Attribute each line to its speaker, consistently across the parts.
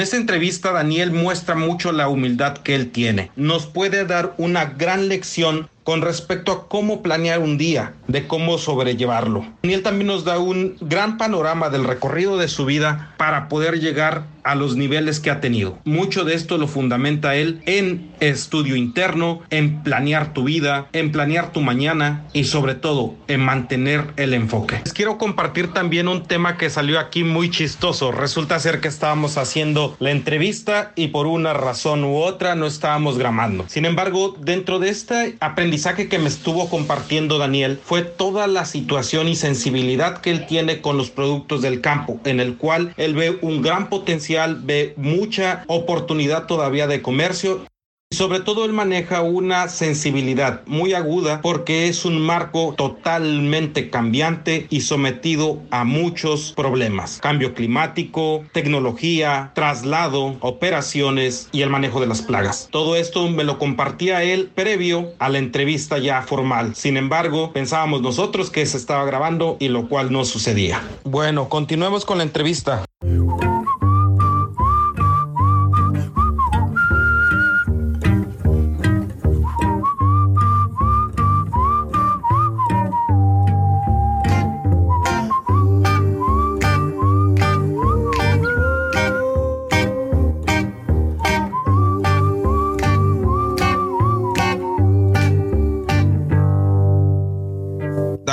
Speaker 1: En esta entrevista Daniel muestra mucho la humildad que él tiene. Nos puede dar una gran lección con respecto a cómo planear un día, de cómo sobrellevarlo. Él también nos da un gran panorama del recorrido de su vida para poder llegar a los niveles que ha tenido. Mucho de esto lo fundamenta él en estudio interno, en planear tu vida, en planear tu mañana y sobre todo en mantener el enfoque. Les quiero compartir también un tema que salió aquí muy chistoso. Resulta ser que estábamos haciendo la entrevista y por una razón u otra no estábamos grabando. Sin embargo, dentro de este aprendizaje que me estuvo compartiendo Daniel fue toda la situación y sensibilidad que él tiene con los productos del campo, en el cual él ve un gran potencial ve mucha oportunidad todavía de comercio sobre todo él maneja una sensibilidad muy aguda porque es un marco totalmente cambiante y sometido a muchos problemas. Cambio climático, tecnología, traslado, operaciones y el manejo de las plagas. Todo esto me lo compartía él previo a la entrevista ya formal. Sin embargo, pensábamos nosotros que se estaba grabando y lo cual no sucedía. Bueno, continuemos con la entrevista.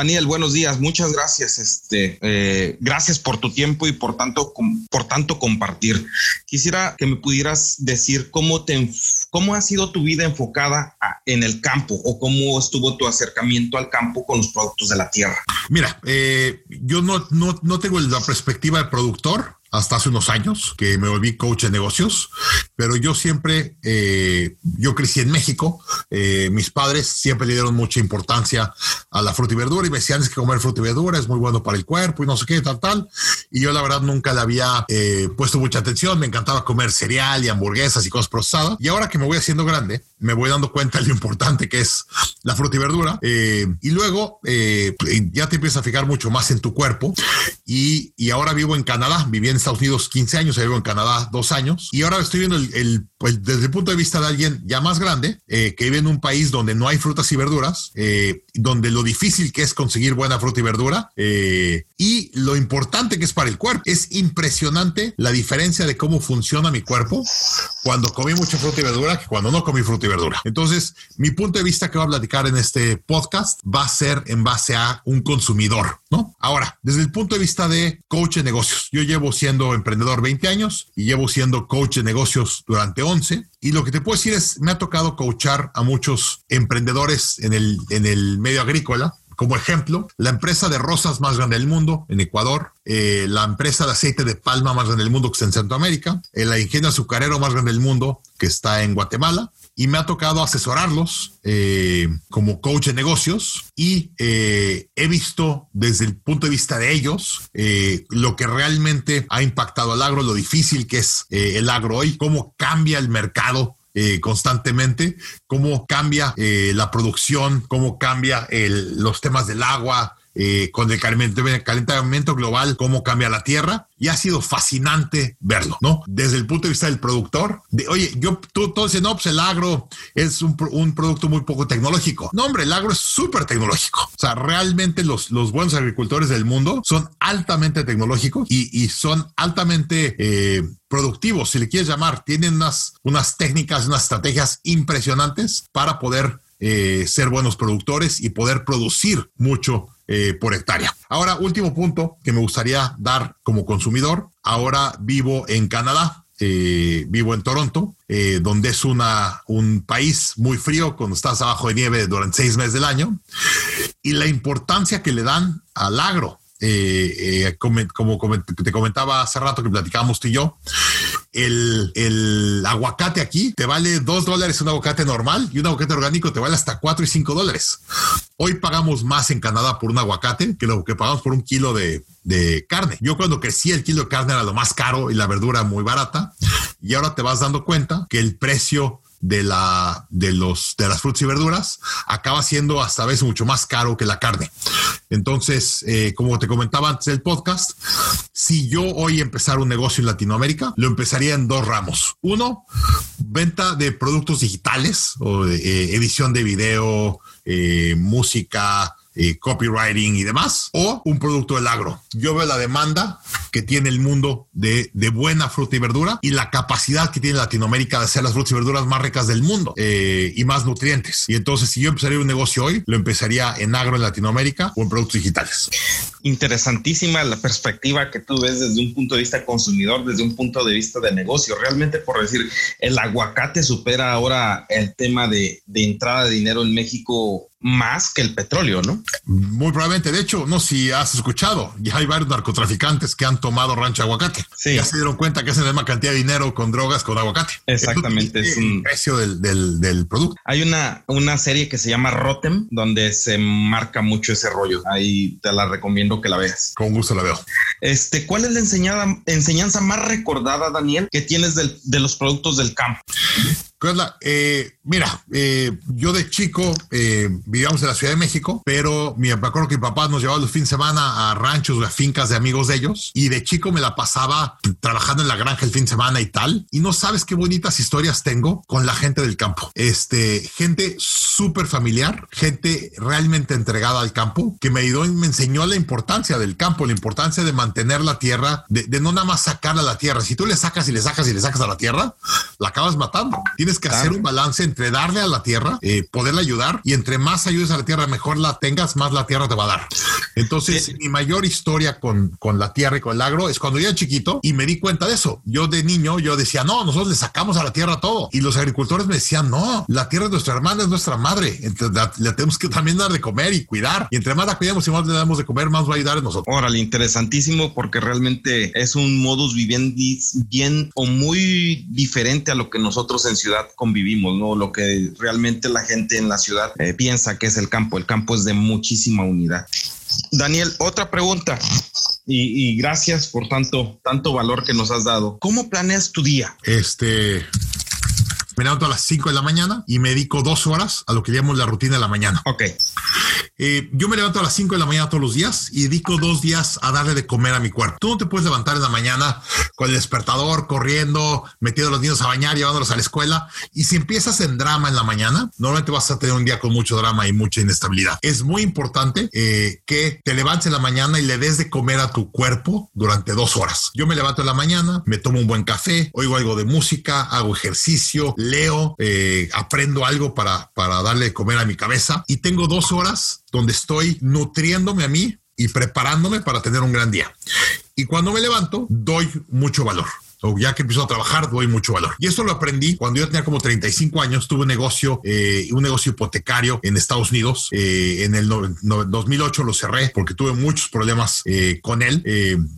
Speaker 1: Daniel, buenos días. Muchas gracias. Este, eh, gracias por tu tiempo y por tanto, por tanto compartir. Quisiera que me pudieras decir cómo te, cómo ha sido tu vida enfocada en el campo o cómo estuvo tu acercamiento al campo con los productos de la tierra.
Speaker 2: Mira, eh, yo no, no, no tengo la perspectiva de productor hasta hace unos años que me volví coach de negocios, pero yo siempre, eh, yo crecí en México, eh, mis padres siempre le dieron mucha importancia a la fruta y verdura y me decían es que comer fruta y verdura es muy bueno para el cuerpo y no sé qué, tal, tal. Y yo la verdad nunca le había eh, puesto mucha atención, me encantaba comer cereal y hamburguesas y cosas procesadas. Y ahora que me voy haciendo grande, me voy dando cuenta de lo importante que es la fruta y verdura. y luego ya te empiezas a fijar mucho más en tu cuerpo. Y, y ahora vivo en Canadá, viviendo Estados Unidos 15 años, vivo en Canadá dos años, y ahora estoy viendo el, pues, desde el punto de vista de alguien ya más grande, eh, que vive en un país donde no hay frutas y verduras, eh, donde lo difícil que es conseguir buena fruta y verdura, eh, y lo importante que es para el cuerpo. Es impresionante la diferencia de cómo funciona mi cuerpo cuando comí mucha fruta y verdura que cuando no comí fruta y verdura. Entonces, mi punto de vista que voy a platicar en este podcast va a ser en base a un consumidor, ¿no? Ahora, desde el punto de vista de coach de negocios, yo llevo siendo emprendedor 20 años y llevo siendo coach de negocios durante 11. Y lo que te puedo decir es, me ha tocado coachar a muchos emprendedores en el, en el medio agrícola, como ejemplo, la empresa de rosas más grande del mundo en Ecuador, eh, la empresa de aceite de palma más grande del mundo que está en Centroamérica, el ingenio azucarero más grande del mundo que está en Guatemala, y me ha tocado asesorarlos eh, como coach de negocios y eh, he visto desde el punto de vista de ellos lo que realmente ha impactado al agro, lo difícil que es el agro hoy, cómo cambia el mercado eh, constantemente, cómo cambia eh, la producción, cómo cambia los temas del agua, eh, con el calentamiento global, cómo cambia la Tierra. Y ha sido fascinante verlo, ¿no? Desde el punto de vista del productor, de, oye, yo, tú, todo no, pues el agro es un, producto muy poco tecnológico. No, hombre, el agro es súper tecnológico. O sea, realmente los, los buenos agricultores del mundo son altamente tecnológicos y, son altamente eh, productivos, si le quieres llamar. Tienen unas, unas técnicas, unas estrategias impresionantes para poder eh, ser buenos productores y poder producir mucho eh, por hectárea. Ahora, último punto que me gustaría dar como consumidor. Ahora vivo en Canadá. Eh, vivo en Toronto, eh, donde es una, un país muy frío cuando estás abajo de nieve durante seis meses del año, y la importancia que le dan al agro. como, como, te comentaba hace rato que platicábamos tú y yo, el, el, aguacate aquí te vale dos dólares un aguacate normal y un aguacate orgánico te vale hasta cuatro y cinco dólares. Hoy pagamos más en Canadá por un aguacate que lo que pagamos por un kilo de, de carne. Yo cuando crecí el kilo de carne era lo más caro y la verdura muy barata y ahora te vas dando cuenta que el precio de la de los de las frutas y verduras acaba siendo hasta a veces mucho más caro que la carne. Entonces, eh, como te comentaba antes del podcast, si yo hoy empezar un negocio en Latinoamérica, lo empezaría en dos ramos. Uno, venta de productos digitales o eh, edición de video, eh, música, eh, copywriting y demás, o un producto del agro. Yo veo la demanda que tiene el mundo de, de, buena fruta y verdura y la capacidad que tiene Latinoamérica de hacer las frutas y verduras más ricas del mundo eh, y más nutrientes. Y entonces, si yo empezaría un negocio hoy, lo empezaría en agro en Latinoamérica o en productos digitales.
Speaker 3: Interesantísima la perspectiva que tú ves desde un punto de vista consumidor, desde un punto de vista de negocio. Realmente, por decir, el aguacate supera ahora el tema de, de entrada de dinero en México más que el petróleo, ¿no?
Speaker 2: Muy probablemente. De hecho, no si has escuchado, ya hay varios narcotraficantes que han tomado rancho aguacate. Sí. Ya se dieron cuenta que hacen la misma cantidad de dinero con drogas con aguacate.
Speaker 3: Exactamente.
Speaker 2: Es, un precio del, del, del, producto.
Speaker 3: Hay una, una serie que se llama Rotem, donde se marca mucho ese rollo. Ahí te la recomiendo que la veas.
Speaker 2: Con gusto la veo.
Speaker 3: Este, ¿cuál es la enseñanza, enseñanza más recordada, Daniel, que tienes del, de los productos del campo?
Speaker 2: Eh, mira, eh, yo de chico eh, vivíamos en la Ciudad de México, pero me acuerdo que mi papá nos llevaba los fines de semana a ranchos o a fincas de amigos de ellos y de chico me la pasaba trabajando en la granja el fin de semana y tal. Y no sabes qué bonitas historias tengo con la gente del campo. Este, gente súper familiar, gente realmente entregada al campo que me ayudó y me enseñó la importancia del campo, la importancia de mantener la tierra, de, de no nada más sacar a la tierra. Si tú le sacas y le sacas y le sacas a la tierra, la acabas matando. Tienes que claro. hacer un balance entre darle a la tierra, eh, poderle ayudar y entre más ayudes a la tierra, mejor la tengas, más la tierra te va a dar. Entonces, mi mayor historia con, con la tierra y con el agro es cuando yo era chiquito y me di cuenta de eso. Yo de niño, yo decía, no, nosotros le sacamos a la tierra todo. Y los agricultores me decían, no, la tierra es nuestra hermana, es nuestra madre. Entonces, la, la tenemos que también dar de comer y cuidar. Y entre más la cuidamos y más le damos de comer, más va a ayudar a nosotros.
Speaker 3: Órale, interesantísimo porque realmente es un modus vivendi bien o muy diferente a lo que nosotros en ciudad convivimos, ¿no? Lo que realmente la gente en la ciudad eh, piensa que es el campo. El campo es de muchísima unidad. Daniel, otra pregunta. Y, y, gracias por tanto, tanto valor que nos has dado. ¿Cómo planeas tu día?
Speaker 2: Este, me levanto a las 5 de la mañana y me dedico dos horas a lo que llamamos la rutina de la mañana.
Speaker 3: Ok.
Speaker 2: Eh, yo me levanto a las 5 de la mañana todos los días y dedico dos días a darle de comer a mi cuerpo. Tú no te puedes levantar en la mañana con el despertador, corriendo, metiendo a los niños a bañar, llevándolos a la escuela. Y si empiezas en drama en la mañana, normalmente vas a tener un día con mucho drama y mucha inestabilidad. Es muy importante eh, que te levantes en la mañana y le des de comer a tu cuerpo durante dos horas. Yo me levanto en la mañana, me tomo un buen café, oigo algo de música, hago ejercicio, leo, eh, aprendo algo para, para darle de comer a mi cabeza y tengo dos horas donde estoy nutriéndome a mí y preparándome para tener un gran día. Y cuando me levanto, doy mucho valor o ya que empiezo a trabajar, doy mucho valor. Y esto lo aprendí cuando yo tenía como 35 años, tuve un negocio, eh, un negocio hipotecario en Estados Unidos. Eh, en el no, no, 2008 lo cerré porque tuve muchos problemas eh, con él.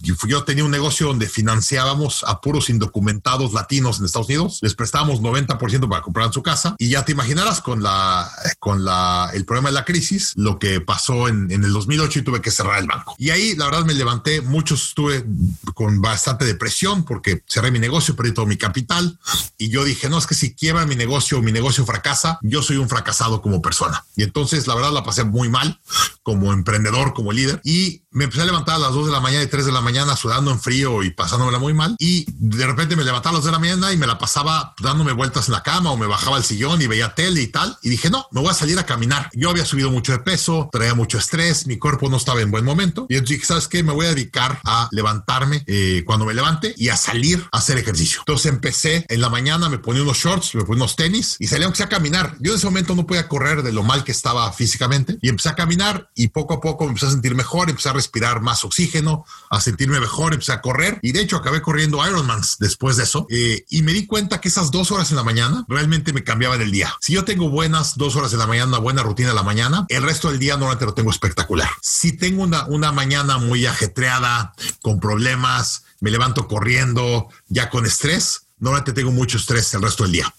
Speaker 2: yo tenía un negocio donde financiábamos a puros indocumentados latinos en Estados Unidos. Les prestábamos 90% para comprar su casa. Y ya te imaginarás con la, con la, el problema de la crisis, lo que pasó en, en el 2008 y tuve que cerrar el banco. Y ahí, la verdad, me levanté. Muchos estuve con bastante depresión porque cerré mi negocio, perdí todo mi capital y yo dije, no, es que si quiebra mi negocio o mi negocio fracasa, yo soy un fracasado como persona. Y entonces la verdad la pasé muy mal como emprendedor, como líder y me empecé a levantar a las 2 de la mañana y 3 de la mañana sudando en frío y pasándomela muy mal y de repente me levantaba a las 2 de la mañana y me la pasaba dándome vueltas en la cama o me bajaba al sillón y veía tele y tal y dije, no, me voy a salir a caminar. Yo había subido mucho de peso, traía mucho estrés, mi cuerpo no estaba en buen momento y entonces dije, ¿sabes qué? Me voy a dedicar a levantarme eh, cuando me levante y a salir a hacer ejercicio. Entonces empecé en la mañana, me ponía unos shorts, me ponía unos tenis y salí aunque a caminar. Yo en ese momento no podía correr de lo mal que estaba físicamente y empecé a caminar y poco a poco me empecé a sentir mejor, empecé a respirar más oxígeno, a sentirme mejor, empecé a correr y de hecho acabé corriendo Ironmans después de eso eh, y me di cuenta que esas dos horas en la mañana realmente me cambiaban el día. Si yo tengo buenas dos horas en la mañana, una buena rutina en la mañana, el resto del día normalmente lo tengo espectacular. Si tengo una, una mañana muy ajetreada, con problemas, me levanto corriendo, ya con estrés, normalmente tengo mucho estrés el resto del día.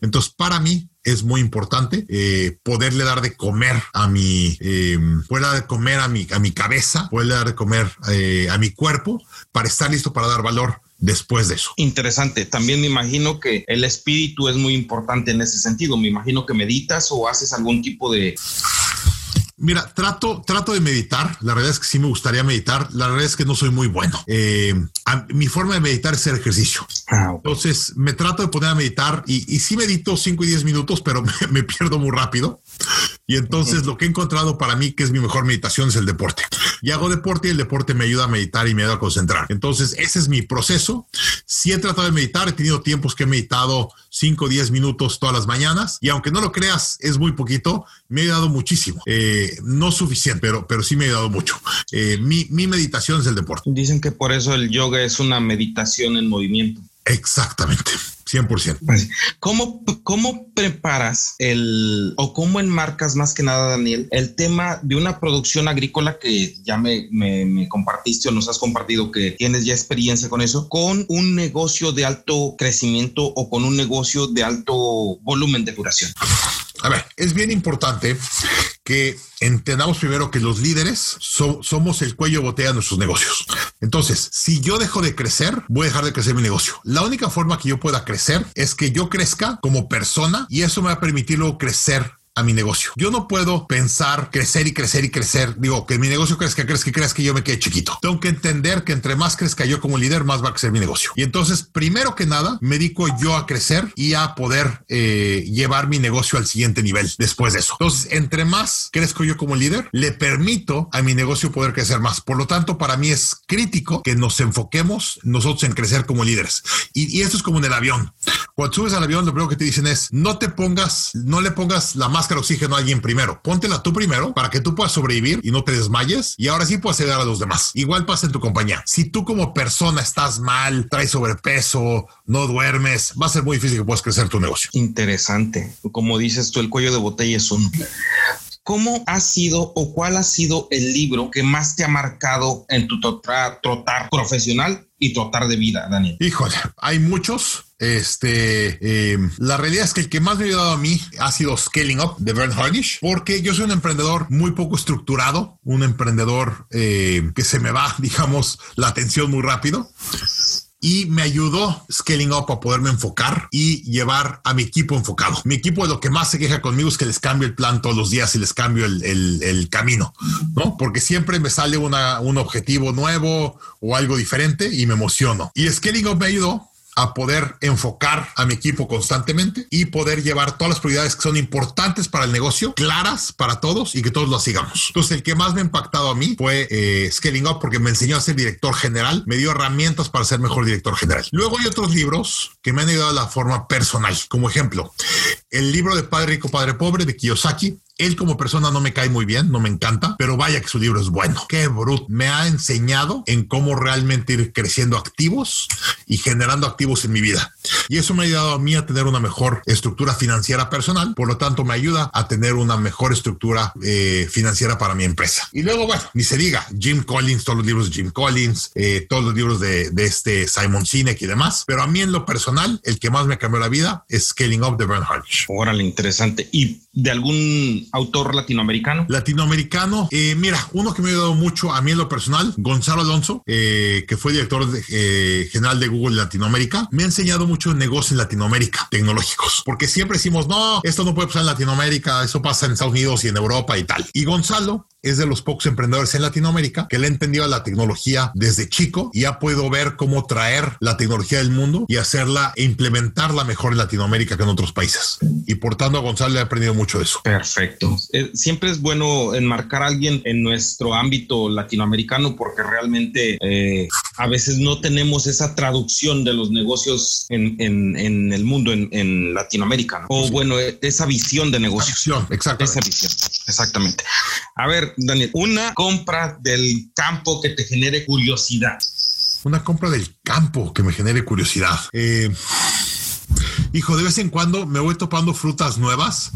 Speaker 2: Entonces, para mí es muy importante eh, poderle dar de comer a mi, eh, poderle dar de comer a mi, a mi cabeza, poderle dar de comer eh, a mi cuerpo para estar listo para dar valor después de eso.
Speaker 3: Interesante. También me imagino que el espíritu es muy importante en ese sentido. Me imagino que meditas o haces algún tipo de
Speaker 2: Mira, trato, trato de meditar. La realidad es que sí me gustaría meditar. La realidad es que no soy muy bueno. Eh, mi forma de meditar es hacer ejercicio. Ah, Entonces me trato de poner a meditar y, y sí medito 5 y 10 minutos, pero me, pierdo muy rápido. Y entonces lo que he encontrado para mí que es mi mejor meditación es el deporte. Y hago deporte y el deporte me ayuda a meditar y me ayuda a concentrar. Entonces ese es mi proceso. Si he tratado de meditar, he tenido tiempos que he meditado 5 o 10 minutos todas las mañanas y aunque no lo creas, es muy poquito, me ha ayudado muchísimo. Eh, no suficiente, pero, pero sí me ha ayudado mucho. Eh, mi, mi meditación es el deporte.
Speaker 3: Dicen que por eso el yoga es una meditación en movimiento.
Speaker 2: Exactamente. 100%.
Speaker 3: Pues, ¿Cómo, ¿Cómo preparas el o cómo enmarcas más que nada, Daniel, el tema de una producción agrícola que ya me, compartiste o nos has compartido que tienes ya experiencia con eso, con un negocio de alto crecimiento o con un negocio de alto volumen de duración?
Speaker 2: A ver, es bien importante que entendamos primero que los líderes somos el cuello botella de nuestros negocios. Entonces, si yo dejo de crecer, voy a dejar de crecer mi negocio. La única forma que yo pueda crecer es que yo crezca como persona y eso me va a permitir luego crecer a mi negocio. Yo no puedo pensar crecer y crecer y crecer. Digo, que mi negocio crezca, crezca y crezca que yo me quede chiquito. Tengo que entender que entre más crezca yo como líder, más va a crecer mi negocio. Y entonces, primero que nada, me dedico yo a crecer y a poder eh, llevar mi negocio al siguiente nivel después de eso. Entonces, entre más crezco yo como líder, le permito a mi negocio poder crecer más. Por lo tanto, para mí es crítico que nos enfoquemos nosotros en crecer como líderes. Y, y esto es como en el avión. Cuando subes al avión, lo primero que te dicen es, no te pongas, no le pongas la máscara oxígeno a alguien primero. Póntela tú primero para que tú puedas sobrevivir y no te desmayes y ahora sí puedes ayudar a los demás. Igual pasa en tu compañía. Si tú como persona estás mal, traes sobrepeso, no duermes, va a ser muy difícil que puedas crecer tu negocio.
Speaker 3: Interesante. Como dices tú, el cuello de botella es un ¿Cómo ha sido o cuál ha sido el libro que más te ha marcado en tu trotar, profesional y trotar de vida, Daniel?
Speaker 2: Híjole, hay muchos. Este, eh, la realidad es que el que más me ha ayudado a mí ha sido Scaling Up de Bern Harnish, porque yo soy un emprendedor muy poco estructurado, un emprendedor eh, que se me va, digamos, la atención muy rápido y me ayudó Scaling Up a poderme enfocar y llevar a mi equipo enfocado. Mi equipo lo que más se queja conmigo es que les cambio el plan todos los días y les cambio el, el, camino, ¿no? Porque siempre me sale una, un objetivo nuevo o algo diferente y me emociono. Y Scaling Up me ayudó a poder enfocar a mi equipo constantemente y poder llevar todas las prioridades que son importantes para el negocio, claras para todos y que todos lo sigamos. Entonces, el que más me ha impactado a mí fue eh, Scaling Up porque me enseñó a ser director general, me dio herramientas para ser mejor director general. Luego hay otros libros que me han ayudado de la forma personal, como ejemplo, el libro de Padre Rico, Padre Pobre de Kiyosaki, él como persona no me cae muy bien, no me encanta, pero vaya que su libro es bueno. Qué bruto. Me ha enseñado en cómo realmente ir creciendo activos y generando activos en mi vida. Y eso me ha ayudado a mí a tener una mejor estructura financiera personal. Por lo tanto, me ayuda a tener una mejor estructura eh, financiera para mi empresa. Y luego, bueno, ni se diga, Jim Collins, todos los libros de Jim Collins, eh, todos los libros de, este Simon Sinek y demás. Pero a mí en lo personal, el que más me cambió la vida es Scaling Up de Bernhard.
Speaker 3: Órale, interesante. ¿Y de algún autor latinoamericano?
Speaker 2: Latinoamericano, eh, mira, uno que me ha ayudado mucho a mí en lo personal, Gonzalo Alonso, eh, que fue director eh, general de Google Latinoamérica, me ha enseñado mucho negocios en Latinoamérica, tecnológicos, porque siempre decimos, no, esto no puede pasar en Latinoamérica, eso pasa en Estados Unidos y en Europa y tal. Y Gonzalo es de los pocos emprendedores en Latinoamérica que le ha entendido a la tecnología desde chico y ha podido ver cómo traer la tecnología del mundo y hacerla e implementarla mejor en Latinoamérica que en otros países. Y por tanto, a Gonzalo le ha aprendido mucho de eso.
Speaker 3: Perfecto. Eh, siempre es bueno enmarcar a alguien en nuestro ámbito latinoamericano porque realmente eh, a veces no tenemos esa traducción de los negocios en, en, el mundo, en, Latinoamérica. O bueno, esa visión de negocios. Esa visión, exactamente. A ver, Daniel, una compra del campo que te genere curiosidad.
Speaker 2: Una compra del campo que me genere curiosidad. Eh, Hijo, de vez en cuando me voy topando frutas nuevas.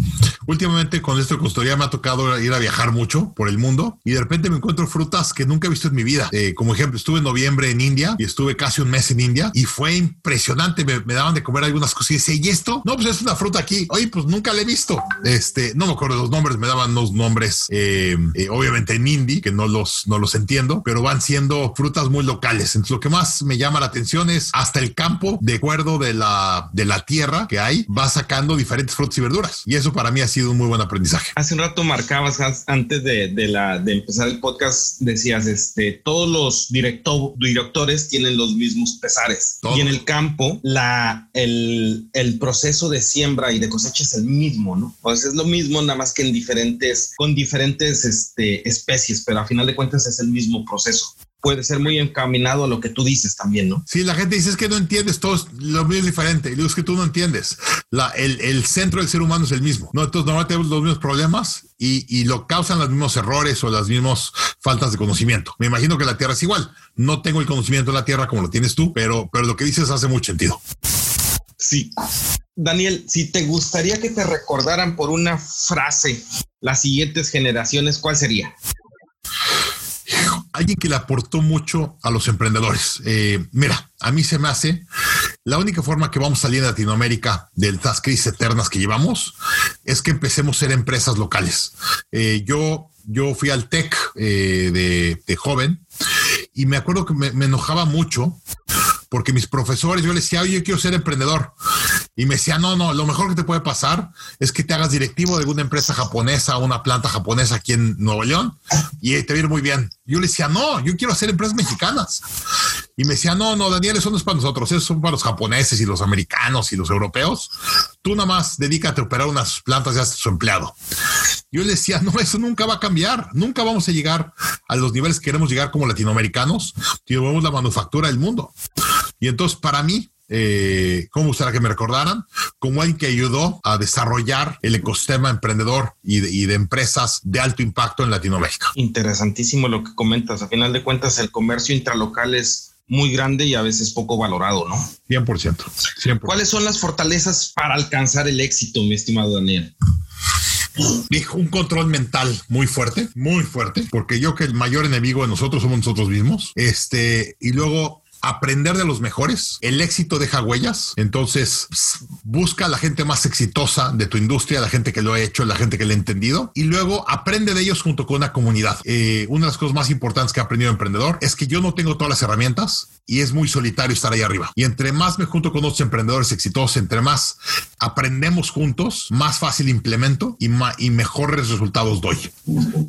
Speaker 2: Últimamente con esto de consultoría me ha tocado ir a viajar mucho por el mundo y de repente me encuentro frutas que nunca he visto en mi vida. Eh, como ejemplo, estuve en noviembre en India y estuve casi un mes en India y fue impresionante. Me, daban de comer algunas cosas y decía, ¿y esto? No, pues es una fruta aquí. Oye, pues nunca la he visto. Este, no me acuerdo los nombres, me daban los nombres, eh, eh, obviamente en hindi, que no los, no los entiendo, pero van siendo frutas muy locales. Entonces, lo que más me llama la atención es hasta el campo, de acuerdo de la, de la tierra que hay, va sacando diferentes frutas y verduras. Y eso para mí ha sido un muy buen aprendizaje.
Speaker 3: Hace un rato marcabas antes de, de la, de empezar el podcast, decías, este, todos los directo, directores tienen los mismos pesares. Y en el campo, la, el, el, proceso de siembra y de cosecha es el mismo, ¿no? Pues es lo mismo, nada más que en diferentes, con diferentes este, especies, pero a final de cuentas es el mismo proceso puede ser muy encaminado a lo que tú dices también, ¿no?
Speaker 2: Sí, la gente dice es que no entiendes, todo lo mismo es diferente. Y digo, es que tú no entiendes. La, el, el, centro del ser humano es el mismo, ¿no? Entonces, normalmente tenemos los mismos problemas y, y, lo causan los mismos errores o las mismas faltas de conocimiento. Me imagino que la Tierra es igual. No tengo el conocimiento de la Tierra como lo tienes tú, pero, pero lo que dices hace mucho sentido.
Speaker 3: Sí. Daniel, si te gustaría que te recordaran por una frase las siguientes generaciones, ¿cuál sería?
Speaker 2: Alguien que le aportó mucho a los emprendedores. Eh, mira, a mí se me hace la única forma que vamos a salir en Latinoamérica de estas crisis eternas que llevamos es que empecemos a ser empresas locales. Eh, yo, yo fui al TEC eh, de, joven y me acuerdo que me, me enojaba mucho porque mis profesores, yo les decía, oye, yo quiero ser emprendedor. Y me decía, no, no, lo mejor que te puede pasar es que te hagas directivo de alguna empresa japonesa, una planta japonesa aquí en Nuevo León y te va muy bien. Yo le decía, no, yo quiero hacer empresas mexicanas. Y me decía, no, no, Daniel, eso no es para nosotros, eso son para los japoneses y los americanos y los europeos. Tú nada más dedícate a operar unas plantas y haces su empleado. Yo le decía, no, eso nunca va a cambiar, nunca vamos a llegar a los niveles que queremos llegar como latinoamericanos si vemos la manufactura del mundo. Y entonces, para mí, eh, ¿cómo gustaría que me recordaran? Como alguien que ayudó a desarrollar el ecosistema emprendedor y de, empresas de alto impacto en Latinoamérica.
Speaker 3: Interesantísimo lo que comentas. A final de cuentas, el comercio intralocal es muy grande y a veces poco valorado, ¿no?
Speaker 2: 100%. 100%.
Speaker 3: ¿Cuáles son las fortalezas para alcanzar el éxito, mi estimado Daniel?
Speaker 2: Dijo un control mental muy fuerte, muy fuerte, porque yo que el mayor enemigo de nosotros somos nosotros mismos. Este, y luego aprender de los mejores. El éxito deja huellas. Entonces, busca a la gente más exitosa de tu industria, la gente que lo ha hecho, la gente que lo ha entendido, y luego aprende de ellos junto con una comunidad. Eh, una de las cosas más importantes que he aprendido emprendedor es que yo no tengo todas las herramientas y es muy solitario estar ahí arriba. Y entre más me junto con otros emprendedores exitosos, entre más aprendemos juntos, más fácil implemento y, y mejores resultados doy.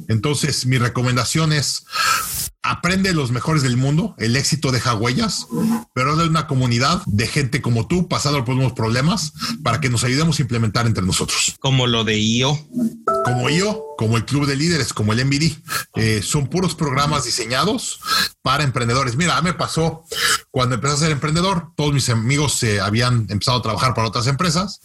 Speaker 2: Entonces, mi recomendación es aprende los mejores del mundo, el éxito deja huellas, pero de una comunidad de gente como tú pasando por unos problemas para que nos ayudemos a implementar entre nosotros.
Speaker 3: Como lo de IO.
Speaker 2: Como IO, como el Club de Líderes, como el MBD. Eh, son puros programas diseñados para emprendedores. Mira, me pasó cuando empecé a ser emprendedor, todos mis amigos se habían empezado a trabajar para otras empresas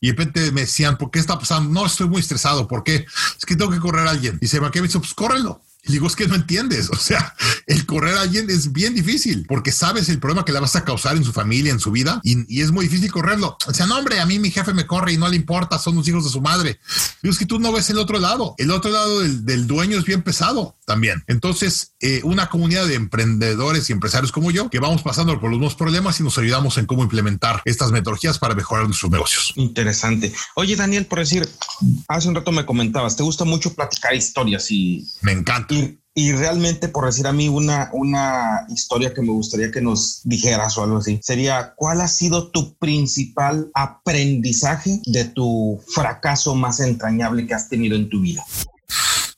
Speaker 2: y de repente me decían, ¿por qué está pasando? No, estoy muy estresado. ¿Por qué? Es que tengo que correr a alguien. Y se me dice, pues córrelo. Y digo, es que no entiendes. O sea, el correr a alguien es bien difícil porque sabes el problema que le vas a causar en su familia, en su vida, y, es muy difícil correrlo. O sea, no, hombre, a mí mi jefe me corre y no le importa, son los hijos de su madre. Digo, es que tú no ves el otro lado. El otro lado del, dueño es bien pesado también. Entonces, eh, una comunidad de emprendedores y empresarios como yo, que vamos pasando por los mismos problemas y nos ayudamos en cómo implementar estas metodologías para mejorar nuestros negocios.
Speaker 3: Interesante. Oye, Daniel, por decir, hace un rato me comentabas, te gusta mucho platicar historias y...
Speaker 2: Me encanta.
Speaker 3: Y, realmente, por decir a mí, una, una historia que me gustaría que nos dijeras o algo así, sería, ¿cuál ha sido tu principal aprendizaje de tu fracaso más entrañable que has tenido en tu vida?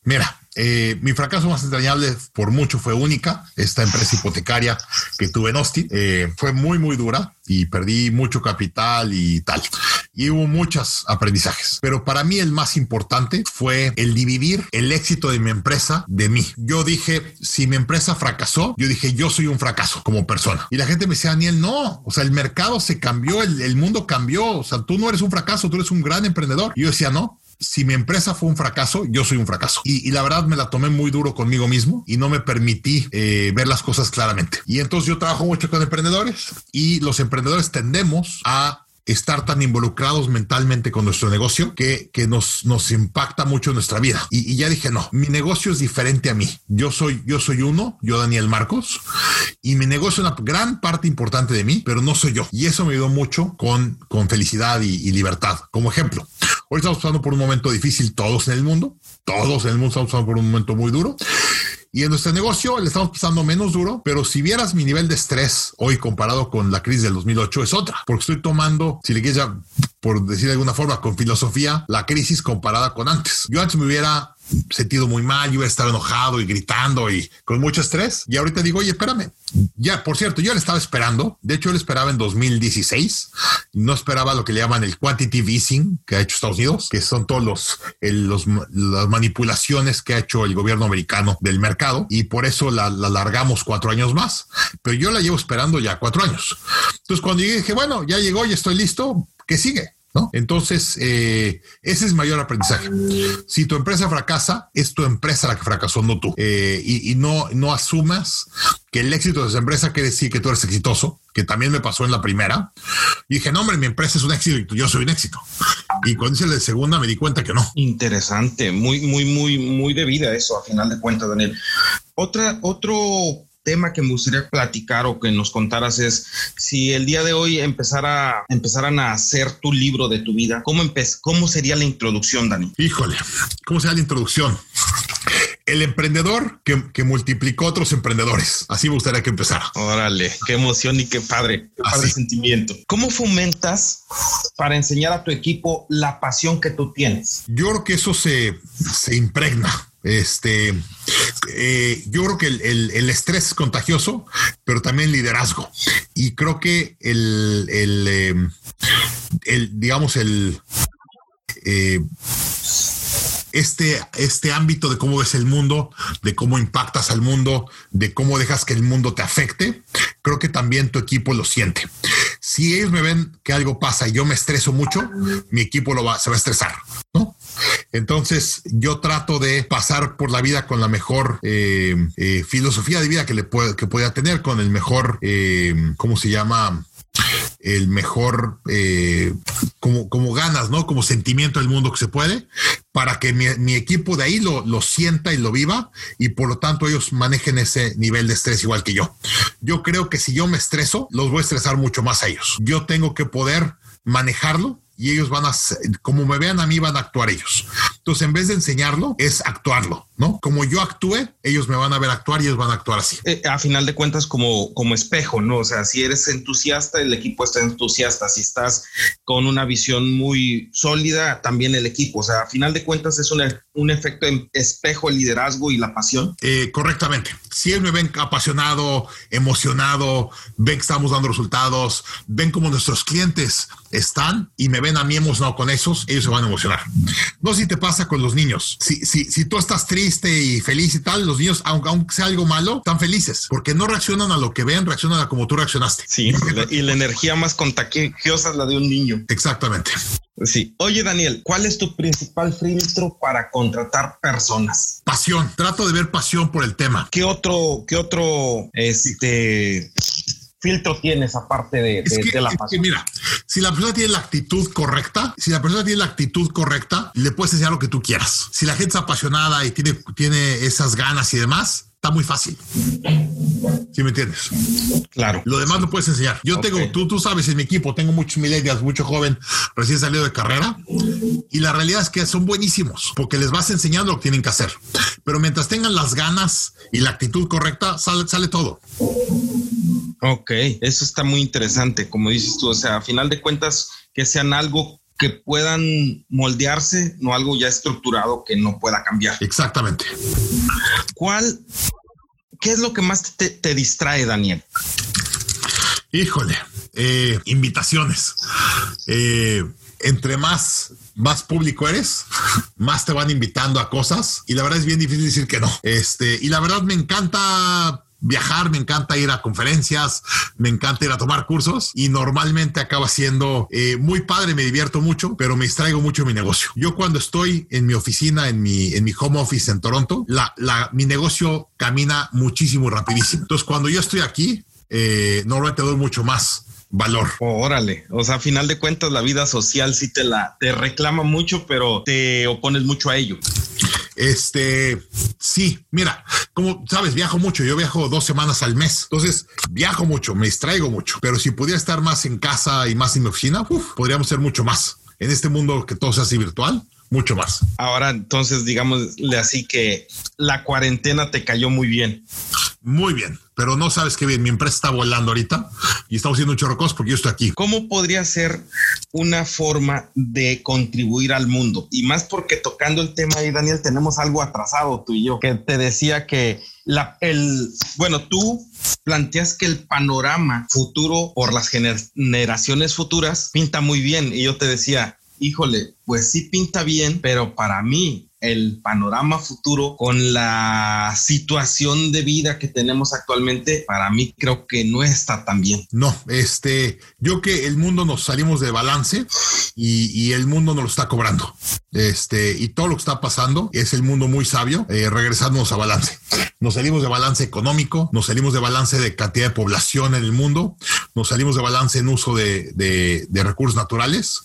Speaker 2: Mira, eh, mi fracaso más entrañable por mucho fue única, esta empresa hipotecaria que tuve en Austin. Eh, fue muy, muy dura y perdí mucho capital y tal. Y hubo muchos aprendizajes. Pero para mí el más importante fue el dividir el éxito de mi empresa de mí. Yo dije, si mi empresa fracasó, yo dije, yo soy un fracaso como persona. Y la gente me decía, Daniel, no, o sea, el mercado se cambió, el, el mundo cambió, o sea, tú no eres un fracaso, tú eres un gran emprendedor. Y yo decía, no, si mi empresa fue un fracaso, yo soy un fracaso. Y, la verdad me la tomé muy duro conmigo mismo y no me permití eh, ver las cosas claramente. Y entonces yo trabajo mucho con emprendedores y los emprendedores tendemos a estar tan involucrados mentalmente con nuestro negocio que, que nos, nos impacta mucho nuestra vida. Y, y, ya dije, no, mi negocio es diferente a mí. Yo soy, yo soy uno, yo Daniel Marcos, y mi negocio es una gran parte importante de mí, pero no soy yo. Y eso me ayudó mucho con, con felicidad y, y libertad. Como ejemplo, hoy estamos pasando por un momento difícil todos en el mundo, todos en el mundo estamos pasando por un momento muy duro. Y en nuestro negocio le estamos pasando menos duro, pero si vieras mi nivel de estrés hoy comparado con la crisis del 2008 es otra, porque estoy tomando, si le quieres ya, por decir de alguna forma, con filosofía, la crisis comparada con antes. Yo antes me hubiera sentido muy mal, yo a estar enojado y gritando y con mucho estrés. Y ahorita digo, oye, espérame. Ya, por cierto, yo le estaba esperando. De hecho, yo le esperaba en 2016. No esperaba lo que le llaman el quantitative easing que ha hecho Estados Unidos, que son todos los, las manipulaciones que ha hecho el gobierno americano del mercado. Y por eso la, la largamos cuatro años más. Pero yo la llevo esperando ya cuatro años. Entonces, cuando llegué, dije, bueno, ya llegó y estoy listo. ¿Qué sigue? ¿No? Entonces, eh, ese es mayor aprendizaje. Si tu empresa fracasa, es tu empresa la que fracasó, no tú. Eh, y, y, no, no asumas que el éxito de esa empresa quiere decir que tú eres exitoso, que también me pasó en la primera. Y dije, no, hombre, mi empresa es un éxito y yo soy un éxito. Y cuando hice la segunda me di cuenta que no.
Speaker 3: Interesante, muy, muy, muy, muy de vida eso, a final de cuentas, Daniel. Otra, otro tema que me gustaría platicar o que nos contaras es si el día de hoy empezara, empezaran a hacer tu libro de tu vida, ¿cómo, cómo sería la introducción, Dani?
Speaker 2: Híjole, ¿cómo sería la introducción? El emprendedor que, que, multiplicó otros emprendedores. Así me gustaría que empezara.
Speaker 3: Órale, qué emoción y qué padre, qué padre sentimiento. ¿Cómo fomentas para enseñar a tu equipo la pasión que tú tienes?
Speaker 2: Yo creo que eso se, se impregna. Este, eh, yo creo que el, el, estrés es contagioso, pero también liderazgo. Y creo que el, el, eh, el digamos, el, eh, este, este ámbito de cómo ves el mundo, de cómo impactas al mundo, de cómo dejas que el mundo te afecte, creo que también tu equipo lo siente. Si ellos me ven que algo pasa y yo me estreso mucho, mi equipo lo va, se va a estresar. Entonces yo trato de pasar por la vida con la mejor eh, eh, filosofía de vida que le pueda, que pueda tener, con el mejor, eh, ¿cómo se llama? el mejor, como, como ganas, ¿no? Como sentimiento del mundo que se puede, para que mi, mi equipo de ahí lo, lo, sienta y lo viva y por lo tanto ellos manejen ese nivel de estrés igual que yo. Yo creo que si yo me estreso, los voy a estresar mucho más a ellos. Yo tengo que poder manejarlo y ellos van a, como me vean a mí, van a actuar ellos. Entonces, en vez de enseñarlo, es actuarlo, ¿no? Como yo actúe, ellos me van a ver actuar y ellos van a actuar así.
Speaker 3: Eh, a final de cuentas, como, como espejo, ¿no? O sea, si eres entusiasta, el equipo está entusiasta. Si estás con una visión muy sólida, también el equipo. O sea, a final de cuentas, es una, un efecto en espejo, el liderazgo y la pasión.
Speaker 2: Eh, correctamente. Si ellos me ven apasionado, emocionado, ven que estamos dando resultados, ven como nuestros clientes están y me ven a mí emocionado con esos, ellos se van a emocionar. No sé si te pasa con los niños. Si, si, si tú estás triste y feliz y tal, los niños, aunque, aunque sea algo malo, están felices porque no reaccionan a lo que ven, reaccionan a como tú reaccionaste.
Speaker 3: Sí, y la energía más contagiosa es la de un niño.
Speaker 2: Exactamente.
Speaker 3: Sí. Oye, Daniel, ¿cuál es tu principal filtro para contratar personas?
Speaker 2: Pasión. Trato de ver pasión por el tema.
Speaker 3: ¿Qué otro, qué otro, este, filtro tienes aparte de, de,
Speaker 2: que,
Speaker 3: de la pasión?
Speaker 2: mira, si la persona tiene la actitud correcta, si la persona tiene la actitud correcta, le puedes enseñar lo que tú quieras. Si la gente es apasionada y tiene, tiene esas ganas y demás, está muy fácil. ¿Sí me entiendes?
Speaker 3: Claro.
Speaker 2: Lo demás lo puedes enseñar. Yo
Speaker 3: Ok.
Speaker 2: tengo, tú, tú sabes, en mi equipo tengo muchos millennials, mucho joven recién salido de carrera y la realidad es que son buenísimos porque les vas enseñando lo que tienen que hacer. Pero mientras tengan las ganas y la actitud correcta, sale, sale todo.
Speaker 3: Ok, eso está muy interesante, como dices tú, o sea, a final de cuentas, que sean algo que puedan moldearse, no algo ya estructurado que no pueda cambiar.
Speaker 2: Exactamente.
Speaker 3: ¿Cuál, qué es lo que más te, te distrae, Daniel?
Speaker 2: Híjole, eh, invitaciones. Eh, entre más, más público eres, más te van invitando a cosas y la verdad es bien difícil decir que no. Este, y la verdad me encanta viajar, me encanta ir a conferencias, me encanta ir a tomar cursos y normalmente acaba siendo eh, muy padre, me divierto mucho, pero me distraigo mucho en mi negocio. Yo cuando estoy en mi oficina, en mi, en mi home office en Toronto, mi negocio camina muchísimo, rapidísimo. Entonces cuando yo estoy aquí, eh, normalmente doy mucho más valor.
Speaker 3: órale, o sea, a final de cuentas la vida social sí te la te reclama mucho, pero te opones mucho a ello.
Speaker 2: Este, sí, mira, como sabes, viajo mucho, yo viajo dos semanas al mes, entonces viajo mucho, me distraigo mucho, pero si pudiera estar más en casa y más en mi oficina, podríamos ser mucho más. En este mundo que todo sea así virtual, mucho más.
Speaker 3: Ahora, entonces, digámosle así que la cuarentena te cayó muy bien.
Speaker 2: Muy bien, pero no sabes qué bien. Mi empresa está volando ahorita y estamos haciendo un chorrocos porque yo estoy aquí.
Speaker 3: ¿Cómo podría ser una forma de contribuir al mundo? Y más porque tocando el tema ahí, Daniel, tenemos algo atrasado tú y yo, que te decía que la, el, bueno, tú planteas que el panorama futuro por las generaciones futuras pinta muy bien. Y yo te decía, híjole, pues sí pinta bien, pero para mí el panorama futuro con la situación de vida que tenemos actualmente, para mí creo que no está tan bien.
Speaker 2: No, este, yo que el mundo nos salimos de balance y, el mundo nos lo está cobrando. Este, y todo lo que está pasando es el mundo muy sabio, eh, regresándonos a balance. Nos salimos de balance económico, nos salimos de balance de cantidad de población en el mundo, nos salimos de balance en uso de, de recursos naturales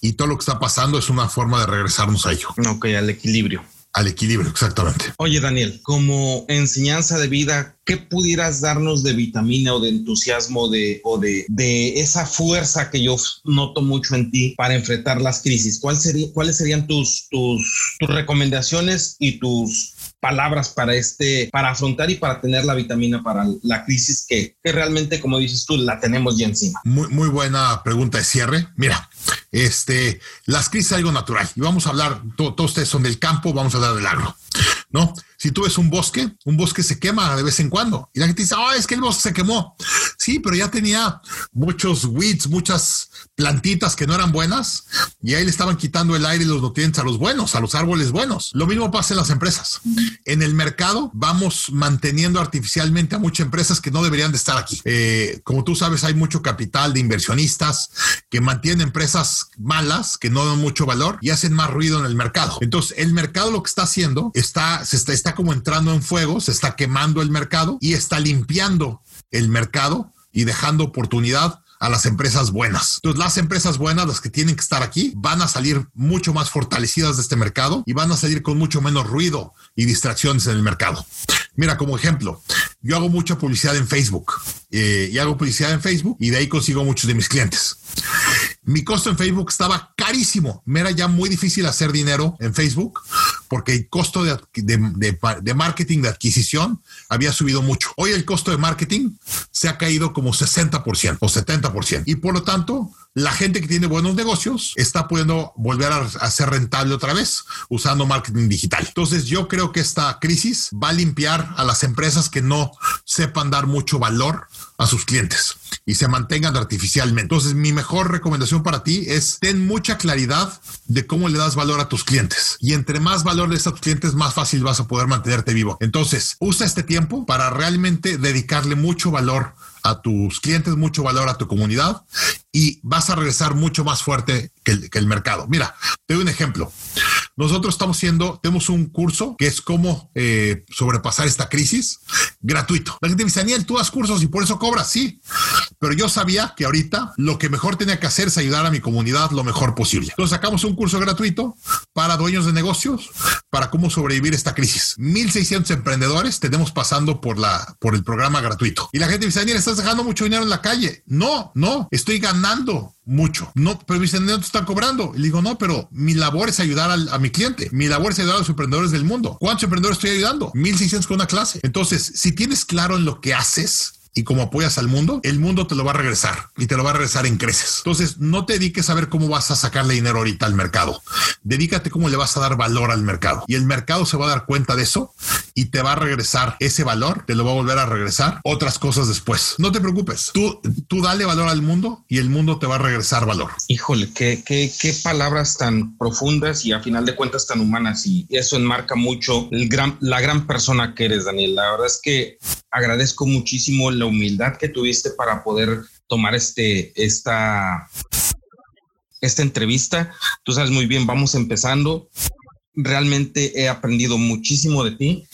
Speaker 2: y todo lo que está pasando es una forma de regresarnos a ello.
Speaker 3: Ok, al equilibrio.
Speaker 2: Al equilibrio, exactamente.
Speaker 3: Oye, Daniel, como enseñanza de vida, ¿qué pudieras darnos de vitamina o de entusiasmo de, o de, de esa fuerza que yo noto mucho en ti para enfrentar las crisis? ¿Cuál sería, ¿Cuáles serían tus, tus, tus recomendaciones y tus palabras para este, para afrontar y para tener la vitamina para la crisis que, que realmente, como dices tú, la tenemos ya encima?
Speaker 2: Muy, muy buena pregunta de cierre. Mira, este, las crisis es algo natural y vamos a hablar, todos ustedes son del campo, vamos a hablar del agro. ¿no? Si tú ves un bosque, un bosque se quema de vez en cuando. Y la gente dice, oh, es que el bosque se quemó. Sí, pero ya tenía muchos weeds, muchas plantitas que no eran buenas y ahí le estaban quitando el aire y los nutrientes a los buenos, a los árboles buenos. Lo mismo pasa en las empresas. En el mercado vamos manteniendo artificialmente a muchas empresas que no deberían de estar aquí. Eh, como tú sabes, hay mucho capital de inversionistas que mantienen empresas malas, que no dan mucho valor y hacen más ruido en el mercado. Entonces, el mercado lo que está haciendo está, se está, está como entrando en fuego, se está quemando el mercado y está limpiando el mercado y dejando oportunidad a las empresas buenas. Entonces, las empresas buenas, las que tienen que estar aquí, van a salir mucho más fortalecidas de este mercado y van a salir con mucho menos ruido y distracciones en el mercado. Mira, como ejemplo, yo hago mucha publicidad en Facebook eh, y hago publicidad en Facebook y de ahí consigo muchos de mis clientes. Mi costo en Facebook estaba carísimo. Me era ya muy difícil hacer dinero en Facebook porque el costo de, de, marketing, de adquisición, había subido mucho. Hoy el costo de marketing se ha caído como 60% o 70%. Y por lo tanto, la gente que tiene buenos negocios está pudiendo volver a, ser rentable otra vez usando marketing digital. Entonces yo creo que esta crisis va a limpiar a las empresas que no sepan dar mucho valor a sus clientes y se mantengan artificialmente. Entonces mi mejor recomendación para ti es ten mucha claridad de cómo le das valor a tus clientes y entre más valor le das a tus clientes más fácil vas a poder mantenerte vivo. Entonces usa este tiempo para realmente dedicarle mucho valor a tus clientes, mucho valor a tu comunidad y vas a regresar mucho más fuerte que el, mercado. Mira, te doy un ejemplo. Nosotros estamos haciendo, tenemos un curso que es cómo eh, sobrepasar esta crisis gratuito. La gente dice, Daniel, tú das cursos y por eso cobras. Sí, pero yo sabía que ahorita lo que mejor tenía que hacer es ayudar a mi comunidad lo mejor posible. Entonces sacamos un curso gratuito para dueños de negocios para cómo sobrevivir esta crisis. 1600 emprendedores tenemos pasando por la, por el programa gratuito. Y la gente dice, Daniel, estás dejando mucho dinero en la calle. No, no, estoy ganando mucho. No, pero dicen, no te están cobrando. Y le digo, no, pero mi labor es ayudar a mi cliente. Mi labor es ayudar a los emprendedores del mundo. ¿Cuántos emprendedores estoy ayudando? 1600 con una clase. Entonces, si tienes claro en lo que haces, y como apoyas al mundo, el mundo te lo va a regresar y te lo va a regresar en creces. Entonces, no te dediques a ver cómo vas a sacarle dinero ahorita al mercado. Dedícate cómo le vas a dar valor al mercado. Y el mercado se va a dar cuenta de eso y te va a regresar ese valor, te lo va a volver a regresar otras cosas después. No te preocupes. Tú, tú dale valor al mundo y el mundo te va a regresar valor.
Speaker 3: Híjole, qué, qué, qué palabras tan profundas y a final de cuentas tan humanas. Y eso enmarca mucho la gran persona que eres, Daniel. La verdad es que agradezco muchísimo la humildad que tuviste para poder tomar este, esta, esta entrevista. Tú sabes muy bien, vamos empezando. Realmente he aprendido muchísimo de ti,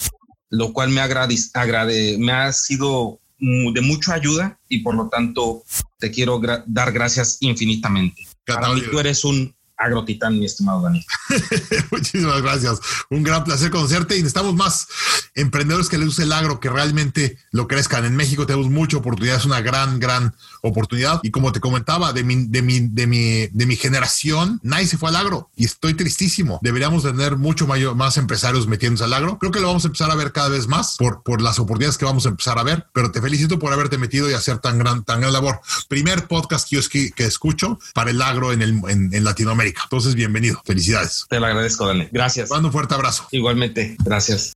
Speaker 3: lo cual me, agrade, agrade, me ha sido de mucha ayuda y por lo tanto te quiero dar gracias infinitamente. Para mí tú eres un agrotitán, mi estimado Dani.
Speaker 2: Muchísimas gracias. Un gran placer conocerte y necesitamos más emprendedores que le use el agro, que realmente lo crezcan. En México tenemos mucha oportunidad, es una gran, gran oportunidad. Y como te comentaba, de mi, de mi, de mi, de mi generación, nadie se fue al agro y estoy tristísimo. Deberíamos tener mucho mayor, más empresarios metiéndose al agro. Creo que lo vamos a empezar a ver cada vez más por, por las oportunidades que vamos a empezar a ver, pero te felicito por haberte metido y hacer tan gran, tan gran labor. Primer podcast que yo que, escucho para el agro en, el, en, en Latinoamérica. Entonces, bienvenido. Felicidades.
Speaker 3: Te lo agradezco, Dani. Gracias.
Speaker 2: Mando un fuerte abrazo.
Speaker 3: Igualmente. Gracias.